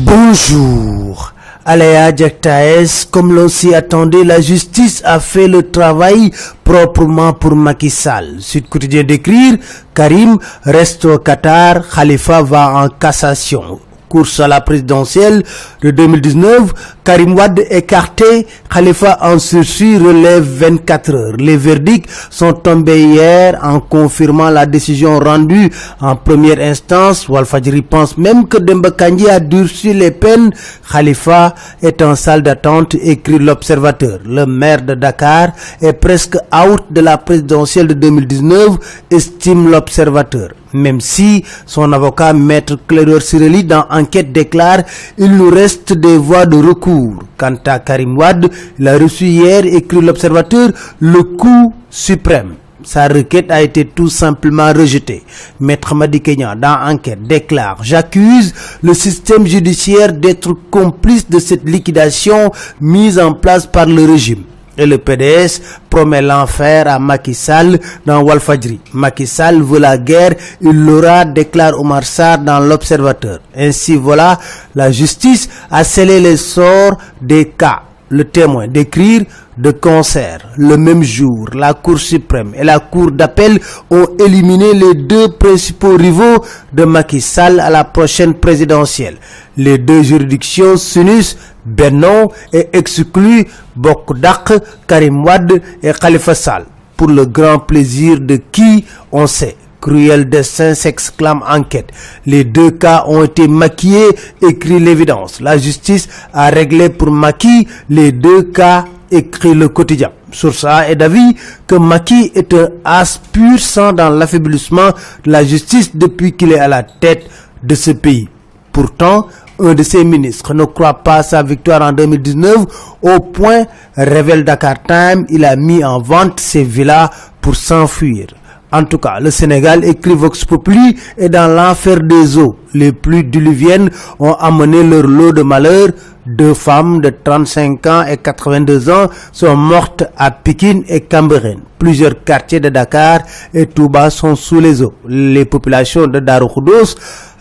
Bonjour. Aléa Diaktaes, comme l'on s'y attendait, la justice a fait le travail proprement pour Macky Sall. Sud quotidien d'écrire, Karim reste au Qatar, Khalifa va en cassation course à la présidentielle de 2019, Karim Wad écarté, Khalifa en sursis relève 24 heures. Les verdicts sont tombés hier en confirmant la décision rendue en première instance. Walfadjri pense même que Demba a durci les peines. Khalifa est en salle d'attente, écrit l'observateur. Le maire de Dakar est presque out de la présidentielle de 2019, estime l'observateur même si son avocat maître Clédor Sireli dans enquête déclare il nous reste des voies de recours. Quant à Karim Wad, il a reçu hier, écrit l'observateur, le coup suprême. Sa requête a été tout simplement rejetée. Maître Madi Kenya, dans enquête, déclare J'accuse le système judiciaire d'être complice de cette liquidation mise en place par le régime et le PDS promet l'enfer à Macky Sall dans Walfadjri. Macky Sall veut la guerre, il l'aura, déclare Omar Sarr dans l'Observateur. Ainsi voilà, la justice a scellé les sorts des cas. Le témoin d'écrire de concert le même jour, la Cour suprême et la Cour d'appel ont éliminé les deux principaux rivaux de Macky Sall à la prochaine présidentielle. Les deux juridictions s'unissent Benno et exclut Bokdak, Karim Wad et Khalifa Sall pour le grand plaisir de qui on sait? Cruel destin s'exclame enquête. Les deux cas ont été maquillés, écrit l'évidence. La justice a réglé pour Maki les deux cas, écrit le quotidien. Sur ça est d'avis que Maki est un as pur dans l'affaiblissement de la justice depuis qu'il est à la tête de ce pays. Pourtant, un de ses ministres ne croit pas sa victoire en 2019 au point, révèle Dakar Time, il a mis en vente ses villas pour s'enfuir. En tout cas, le Sénégal, écrit Vox Populi, est dans l'enfer des eaux. Les pluies diluviennes ont amené leur lot de malheur. Deux femmes de 35 ans et 82 ans sont mortes à Pékin et Cambérène. Plusieurs quartiers de Dakar et Touba sont sous les eaux. Les populations de Daroukoudos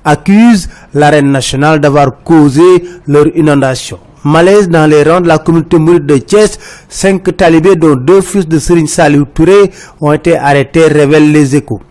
accusent l'arène nationale d'avoir causé leur inondation. Malaise dans les rangs de la communauté mouride de Thiès, cinq talibés dont deux fils de Serine Salou Touré ont été arrêtés, révèlent les échos.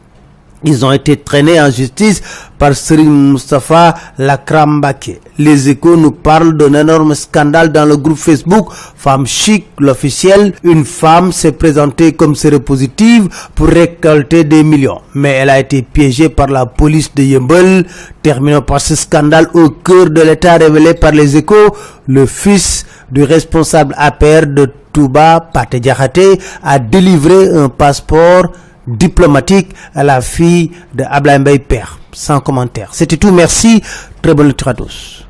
Ils ont été traînés en justice par Serine Mustafa Lakrambake. Les échos nous parlent d'un énorme scandale dans le groupe Facebook Femme Chic, l'officiel. Une femme s'est présentée comme séropositive pour récolter des millions. Mais elle a été piégée par la police de Yembel. Terminons par ce scandale au cœur de l'état révélé par les échos. Le fils du responsable APR de Touba, Pate Diakhaté, a délivré un passeport diplomatique à la fille de Ablaï Père. Sans commentaire. C'était tout. Merci. Très bonne lecture à tous.